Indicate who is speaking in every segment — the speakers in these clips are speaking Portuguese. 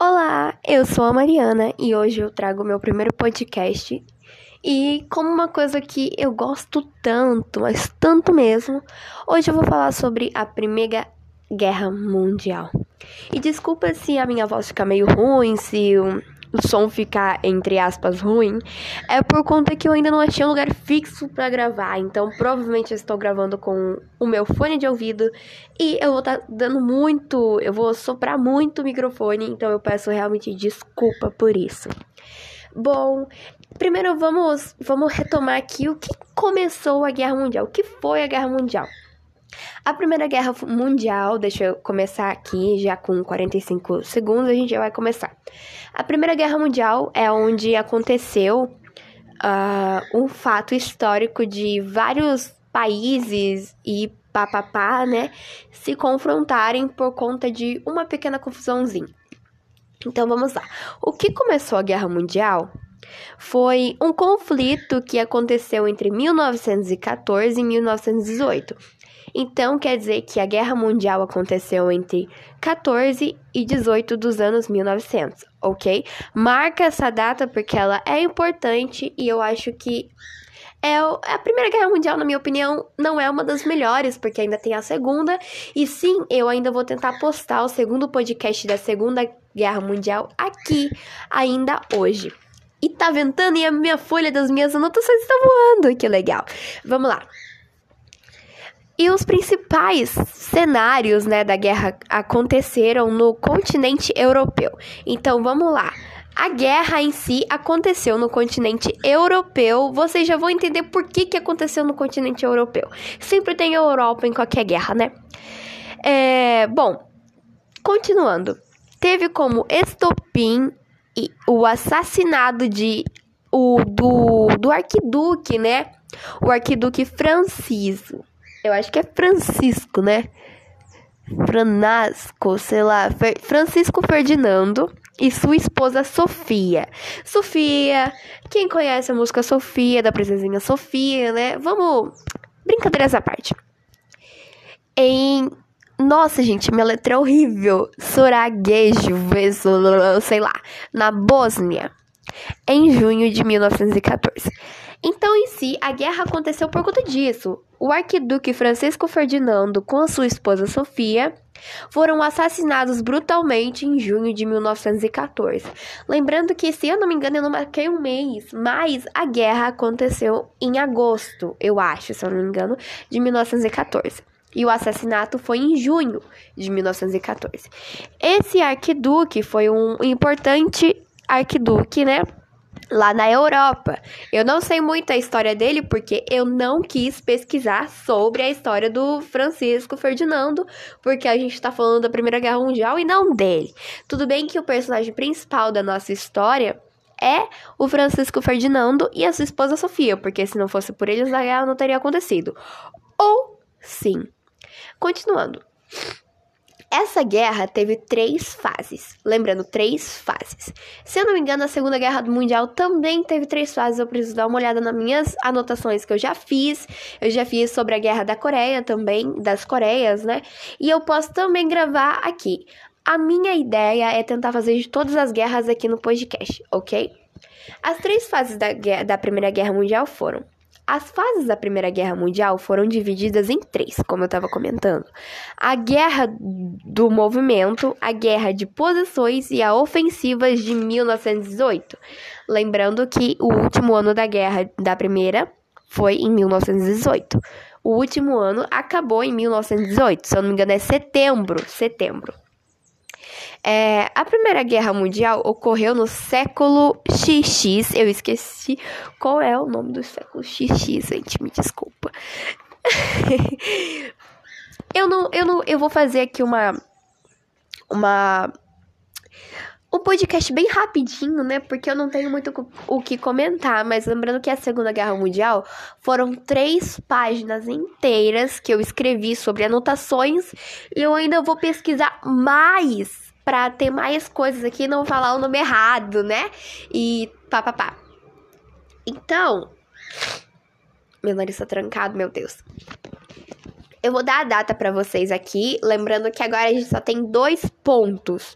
Speaker 1: Olá, eu sou a Mariana e hoje eu trago meu primeiro podcast. E como uma coisa que eu gosto tanto, mas tanto mesmo, hoje eu vou falar sobre a Primeira Guerra Mundial. E desculpa se a minha voz ficar meio ruim, se o som ficar, entre aspas, ruim, é por conta que eu ainda não achei um lugar fixo para gravar. Então, provavelmente eu estou gravando com o meu fone de ouvido e eu vou estar tá dando muito, eu vou soprar muito o microfone, então eu peço realmente desculpa por isso. Bom, primeiro vamos, vamos retomar aqui o que começou a Guerra Mundial. O que foi a Guerra Mundial? A Primeira Guerra Mundial, deixa eu começar aqui, já com 45 segundos a gente já vai começar. A Primeira Guerra Mundial é onde aconteceu uh, um fato histórico de vários países e papapá, né, se confrontarem por conta de uma pequena confusãozinha. Então vamos lá. O que começou a Guerra Mundial foi um conflito que aconteceu entre 1914 e 1918 então quer dizer que a Guerra Mundial aconteceu entre 14 e 18 dos anos 1900, ok? Marca essa data porque ela é importante e eu acho que é a Primeira Guerra Mundial, na minha opinião, não é uma das melhores, porque ainda tem a Segunda. E sim, eu ainda vou tentar postar o segundo podcast da Segunda Guerra Mundial aqui, ainda hoje. E tá ventando e a minha folha das minhas anotações está voando, que legal. Vamos lá. E os principais cenários né, da guerra aconteceram no continente europeu. Então vamos lá. A guerra em si aconteceu no continente europeu. Vocês já vão entender por que, que aconteceu no continente europeu. Sempre tem Europa em qualquer guerra, né? É, bom, continuando. Teve como estopim o assassinato de o do, do arquiduque, né? O arquiduque Francisco. Eu acho que é Francisco, né? Franasco, sei lá, Francisco Ferdinando e sua esposa Sofia. Sofia, quem conhece a música Sofia, da princesinha Sofia, né? Vamos. Brincadeira essa parte. Em. Nossa, gente, minha letra é horrível. Soraguejo, sei lá, na Bósnia, em junho de 1914. Então, em si, a guerra aconteceu por conta disso. O arquiduque Francisco Ferdinando, com sua esposa Sofia, foram assassinados brutalmente em junho de 1914. Lembrando que, se eu não me engano, eu não marquei um mês, mas a guerra aconteceu em agosto, eu acho, se eu não me engano, de 1914. E o assassinato foi em junho de 1914. Esse arquiduque foi um importante arquiduque, né? Lá na Europa. Eu não sei muito a história dele porque eu não quis pesquisar sobre a história do Francisco Ferdinando, porque a gente está falando da Primeira Guerra Mundial e não dele. Tudo bem que o personagem principal da nossa história é o Francisco Ferdinando e a sua esposa Sofia, porque se não fosse por eles a guerra não teria acontecido. Ou sim. Continuando. Essa guerra teve três fases. Lembrando, três fases. Se eu não me engano, a Segunda Guerra Mundial também teve três fases. Eu preciso dar uma olhada nas minhas anotações que eu já fiz. Eu já fiz sobre a Guerra da Coreia também, das Coreias, né? E eu posso também gravar aqui. A minha ideia é tentar fazer de todas as guerras aqui no podcast, ok? As três fases da, da Primeira Guerra Mundial foram as fases da Primeira Guerra Mundial foram divididas em três, como eu estava comentando: a Guerra do Movimento, a Guerra de Posições e a Ofensiva de 1918. Lembrando que o último ano da Guerra da Primeira foi em 1918. O último ano acabou em 1918, se eu não me engano é setembro, setembro. É, a Primeira Guerra Mundial ocorreu no século XX. Eu esqueci qual é o nome do século XX, gente, me desculpa. eu não, eu não, eu vou fazer aqui uma uma um podcast bem rapidinho, né? Porque eu não tenho muito o que comentar, mas lembrando que a Segunda Guerra Mundial foram três páginas inteiras que eu escrevi sobre anotações e eu ainda vou pesquisar mais para ter mais coisas aqui não falar o nome errado, né? E pá, pá, pá. Então, meu nariz tá trancado, meu Deus. Eu vou dar a data para vocês aqui, lembrando que agora a gente só tem dois pontos.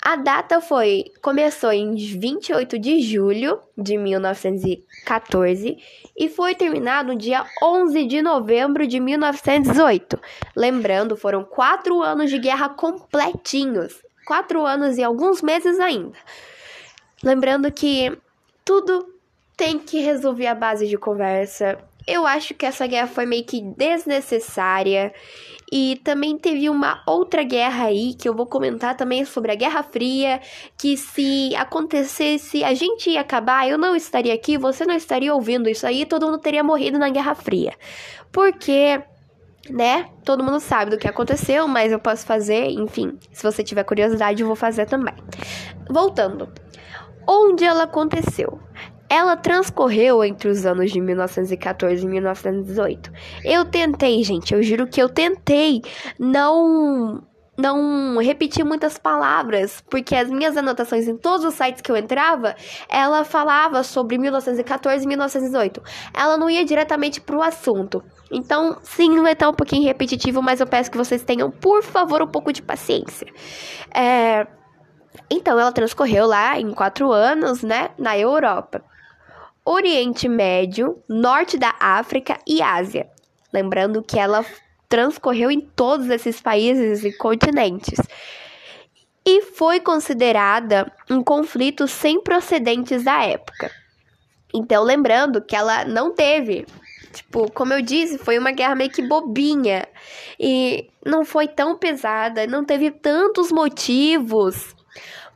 Speaker 1: A data foi começou em 28 de julho de 1914 e foi terminado no dia 11 de novembro de 1918. Lembrando, foram quatro anos de guerra completinhos, quatro anos e alguns meses ainda. Lembrando que tudo tem que resolver a base de conversa. Eu acho que essa guerra foi meio que desnecessária e também teve uma outra guerra aí que eu vou comentar também sobre a Guerra Fria, que se acontecesse, a gente ia acabar, eu não estaria aqui, você não estaria ouvindo isso aí, todo mundo teria morrido na Guerra Fria. Porque né? Todo mundo sabe do que aconteceu, mas eu posso fazer, enfim, se você tiver curiosidade, eu vou fazer também. Voltando. Onde ela aconteceu? Ela transcorreu entre os anos de 1914 e 1918. Eu tentei, gente, eu juro que eu tentei não não repetir muitas palavras, porque as minhas anotações em todos os sites que eu entrava, ela falava sobre 1914 e 1918. Ela não ia diretamente pro assunto. Então, sim, vai estar um pouquinho repetitivo, mas eu peço que vocês tenham, por favor, um pouco de paciência. É... Então, ela transcorreu lá em quatro anos, né, na Europa. Oriente Médio, Norte da África e Ásia. Lembrando que ela transcorreu em todos esses países e continentes. E foi considerada um conflito sem procedentes da época. Então, lembrando que ela não teve, tipo, como eu disse, foi uma guerra meio que bobinha e não foi tão pesada, não teve tantos motivos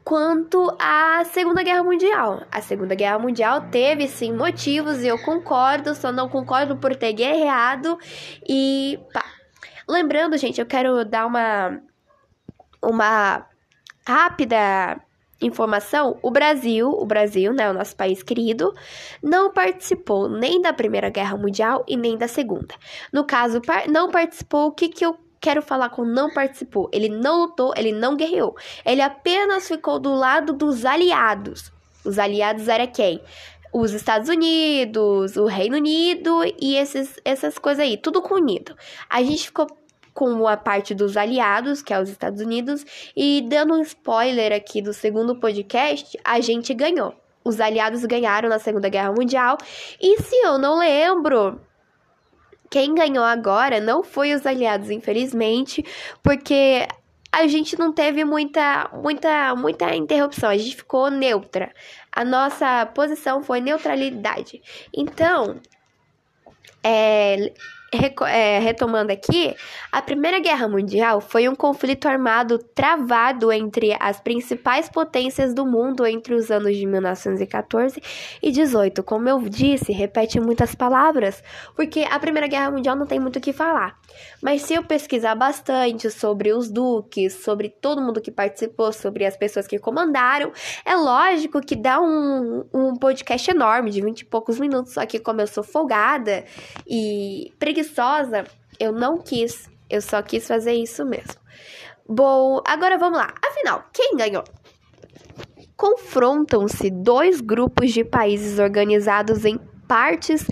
Speaker 1: quanto à Segunda Guerra Mundial. A Segunda Guerra Mundial teve sim motivos e eu concordo, só não concordo por ter guerreado e pá. Lembrando, gente, eu quero dar uma uma rápida informação, o Brasil, o Brasil, né, o nosso país querido, não participou nem da Primeira Guerra Mundial e nem da Segunda. No caso, não participou, o que que eu quero falar com não participou. Ele não lutou, ele não guerreou. Ele apenas ficou do lado dos aliados. Os aliados era quem? Os Estados Unidos, o Reino Unido e esses, essas coisas aí, tudo com unido. A gente ficou com a parte dos aliados, que é os Estados Unidos, e dando um spoiler aqui do segundo podcast, a gente ganhou. Os aliados ganharam na Segunda Guerra Mundial, e se eu não lembro, quem ganhou agora não foi os aliados, infelizmente, porque a gente não teve muita, muita, muita interrupção, a gente ficou neutra. A nossa posição foi neutralidade. Então, é, é, retomando aqui, a Primeira Guerra Mundial foi um conflito armado travado entre as principais potências do mundo entre os anos de 1914 e 18. Como eu disse, repete muitas palavras, porque a Primeira Guerra Mundial não tem muito o que falar. Mas se eu pesquisar bastante sobre os duques, sobre todo mundo que participou, sobre as pessoas que comandaram, é lógico que dá um, um podcast enorme, de 20 e poucos minutos, só que como eu sou folgada e preguiçosa, preguiçosa, eu não quis. Eu só quis fazer isso mesmo. Bom, agora vamos lá. Afinal, quem ganhou? Confrontam-se dois grupos de países organizados em partes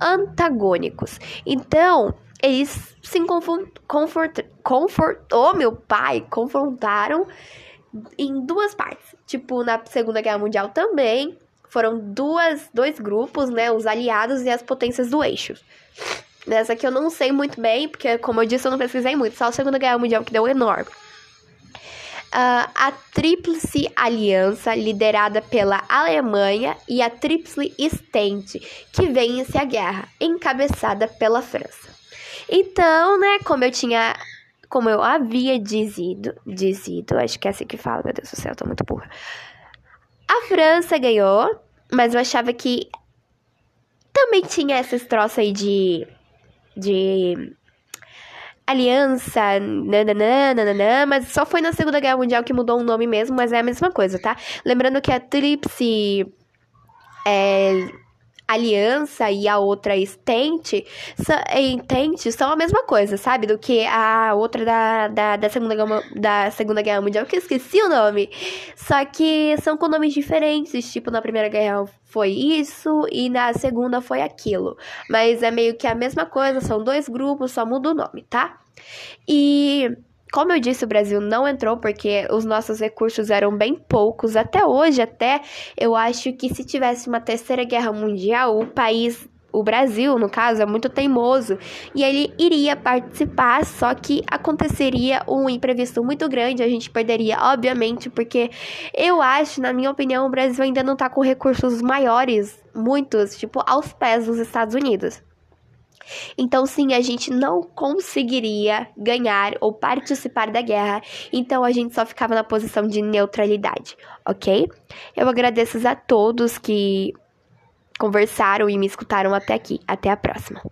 Speaker 1: antagônicos. Então, eles se confort, confort, oh meu pai, confrontaram em duas partes. Tipo, na Segunda Guerra Mundial também foram duas, dois grupos, né, os aliados e as potências do eixo. Nessa aqui eu não sei muito bem, porque, como eu disse, eu não pesquisei muito. Só a Segunda Guerra Mundial que deu enorme. Uh, a Tríplice Aliança, liderada pela Alemanha, e a Tríplice Estente, que vence a guerra, encabeçada pela França. Então, né, como eu tinha. Como eu havia dizido, dizido, acho que é assim que fala, meu Deus do céu, eu tô muito burra. A França ganhou, mas eu achava que também tinha esses troços aí de de aliança, nananã, nananã, mas só foi na Segunda Guerra Mundial que mudou o nome mesmo, mas é a mesma coisa, tá? Lembrando que a Tríplice é, Aliança e a outra Estente, Entente são a mesma coisa, sabe? Do que a outra da, da, da, Segunda, Guerra, da Segunda Guerra Mundial, que eu esqueci o nome. Só que são com nomes diferentes, tipo, na Primeira Guerra foi isso e na segunda foi aquilo. Mas é meio que a mesma coisa, são dois grupos, só muda o nome, tá? E como eu disse, o Brasil não entrou porque os nossos recursos eram bem poucos. Até hoje, até eu acho que se tivesse uma terceira guerra mundial, o país o Brasil, no caso, é muito teimoso e ele iria participar, só que aconteceria um imprevisto muito grande, a gente perderia, obviamente, porque eu acho, na minha opinião, o Brasil ainda não tá com recursos maiores, muitos, tipo, aos pés dos Estados Unidos. Então, sim, a gente não conseguiria ganhar ou participar da guerra, então a gente só ficava na posição de neutralidade, ok? Eu agradeço a todos que conversaram e me escutaram até aqui. Até a próxima.